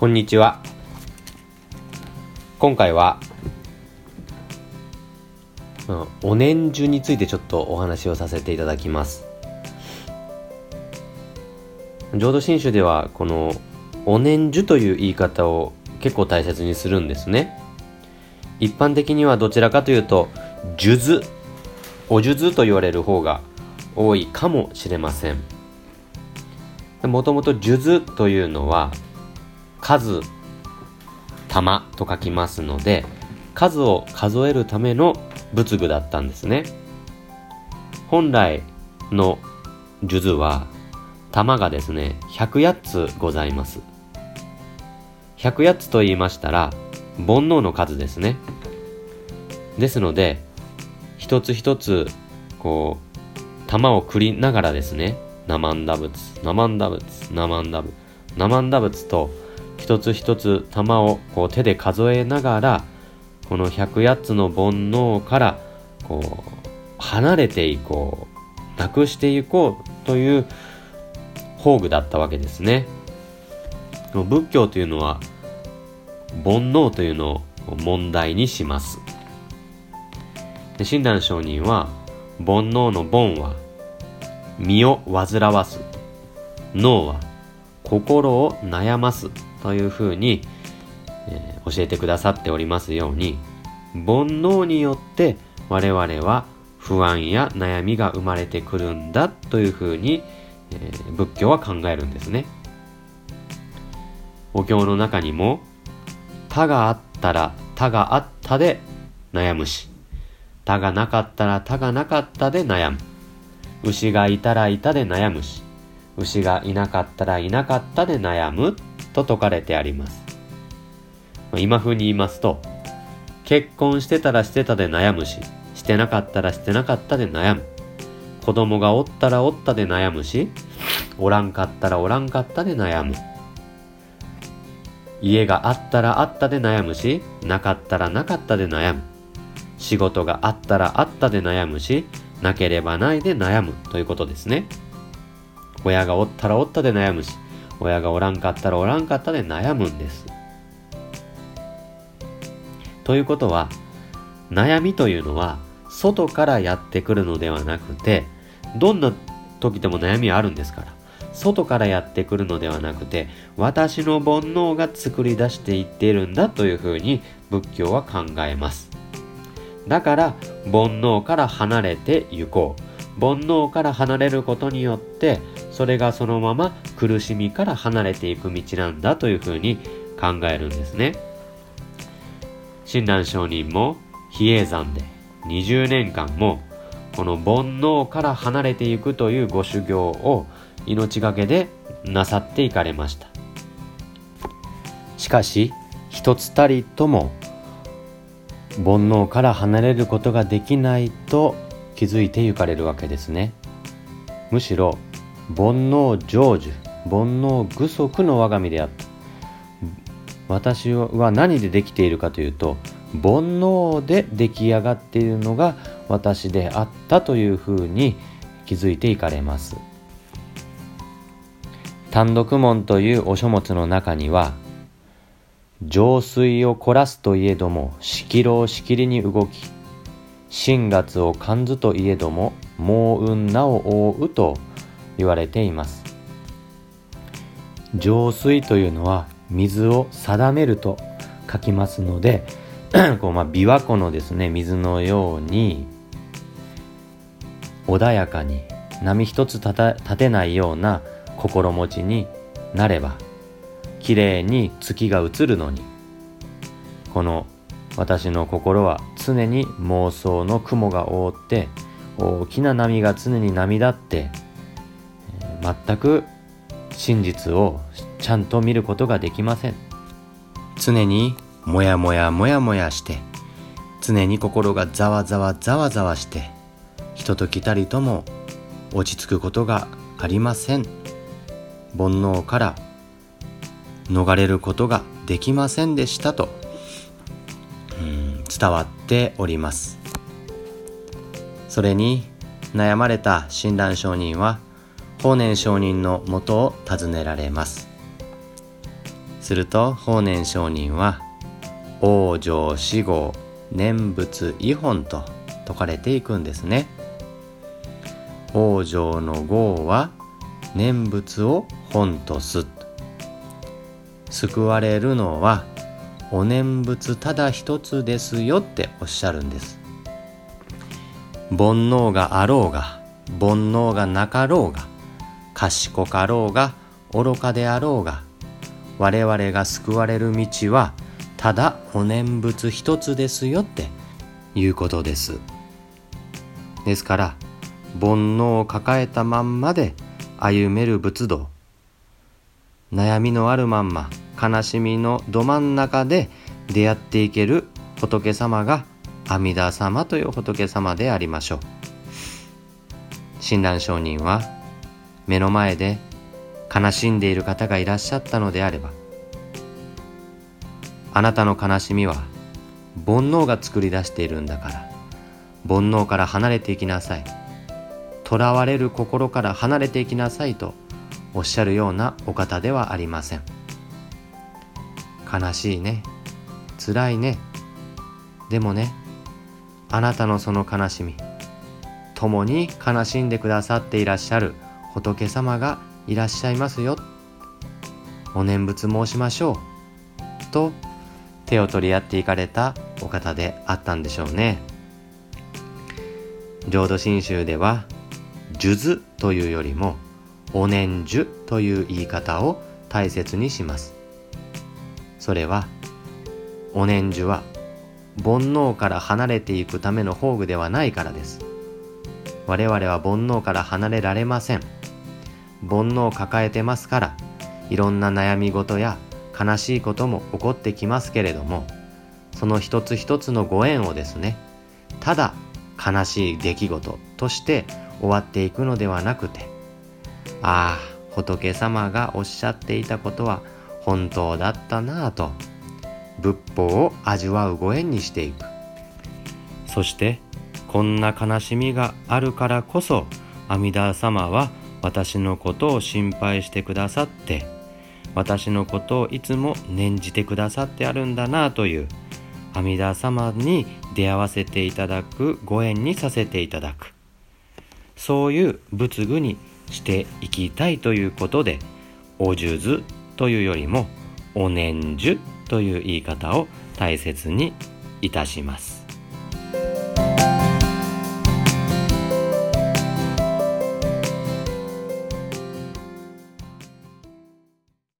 こんにちは。今回は、うん、お年中についてちょっとお話をさせていただきます。浄土真宗ではこのお年中という言い方を結構大切にするんですね。一般的にはどちらかというと数珠お数珠と言われる方が多いかもしれません。もともと数珠というのは数玉と書きますので数を数えるための仏具だったんですね。本来の数珠は玉がですね108つございます。108つと言いましたら煩悩の数ですね。ですので一つ一つこう玉を繰りながらですね生んだ仏生んだ仏生んだ仏生んだ仏と一つ一つ玉をこう手で数えながらこの108つの煩悩からこう離れていこうなくしていこうという宝具だったわけですね。仏教というのは煩悩というのを問題にします。親鸞上人は煩悩の煩は身を煩わす。脳は心を悩ます。というふうに、えー、教えてくださっておりますように煩悩によって我々は不安や悩みが生まれてくるんだというふうに、えー、仏教は考えるんですね。お経の中にも他があったら他があったで悩むし他がなかったら他がなかったで悩む牛がいたらいたで悩むし牛がいなかったらいなかったで悩むと説かれてあります今風に言いますと結婚してたらしてたで悩むししてなかったらしてなかったで悩む子供がおったらおったで悩むしおらんかったらおらんかったで悩む家があったらあったで悩むし、なかったらなかったで悩む。仕事があったらあったで悩むし、なければないで悩むということですね。親がおったらおったで悩むし、親がおらんかったらおらんかったで悩むんです。ということは、悩みというのは外からやってくるのではなくて、どんな時でも悩みはあるんですから。外からやってくるのではなくて私の煩悩が作り出していっているんだというふうに仏教は考えますだから煩悩から離れて行こう煩悩から離れることによってそれがそのまま苦しみから離れていく道なんだというふうに考えるんですね。親鸞上人も比叡山で20年間もこの煩悩から離れていくというご修行を命がけでなさっていかれました。しかし一つたりとも煩悩から離れることができないと気づいてゆかれるわけですね。むしろ煩悩成就煩悩具足の我が身であった私は何でできているかというと煩悩で出来上がっているのが私であったというふうに気づいていかれます。単独門というお書物の中には浄水を凝らすといえどもしきろうしきりに動き新月を感ずといえども猛運なを覆うと言われています。浄水というのは水を定めると書きますので こうまあ琵琶湖のですね水のように穏やかに波一つ立てないような心持ちになれば綺麗に月が映るのにこの私の心は常に妄想の雲が覆って大きな波が常に波立って全く真実をちゃんと見ることができません。常にもやもやもやもやして常に心がざわざわざわざわして人と来たりとも落ち着くことがありません。煩悩から逃れることができませんでしたと。伝わっております。それに悩まれた親鸞上人は法然上人のもとを訪ねられます。すると法然上人は往生死後念仏違本と説かれていくんですね。往生の業は念仏を本とす。救われるのはお念仏ただ一つですよっておっしゃるんです。煩悩があろうが煩悩がなかろうが賢かろうが愚かであろうが我々が救われる道はただお念仏一つですよっていうことです。ですから煩悩を抱えたまんまで歩める仏道悩みのあるまんま悲しみのど真ん中で出会っていける仏様が阿弥陀様という仏様でありましょう。親鸞上人は目の前で悲しんでいる方がいらっしゃったのであればあなたの悲しみは煩悩が作り出しているんだから煩悩から離れていきなさい。囚われる心から離れていきなさいとおっしゃるようなお方ではありません。悲しいね。辛いね。でもねあなたのその悲しみ共に悲しんでくださっていらっしゃる仏様がいらっしゃいますよ。お念仏申しましょう。と手を取り合っていかれたお方であったんでしょうね。浄土真宗では数珠というよりもお念珠という言い方を大切にします。それはお念珠は煩悩から離れていくための宝具ではないからです。我々は煩悩から離れられません。煩悩を抱えてますからいろんな悩み事や悲しいことも起こってきますけれどもその一つ一つのご縁をですねただ悲しい出来事として終わっていくのではなくてああ仏様がおっしゃっていたことは本当だったなぁと仏法を味わうご縁にしていく。そしてこんな悲しみがあるからこそ阿弥陀様は私のことを心配してくださって私のことをいつも念じてくださってあるんだなという阿弥陀様に出会わせていただくご縁にさせていただく。そういう仏具にしていきたいということでお数珠というよりもお念珠という言い方を大切にいたします。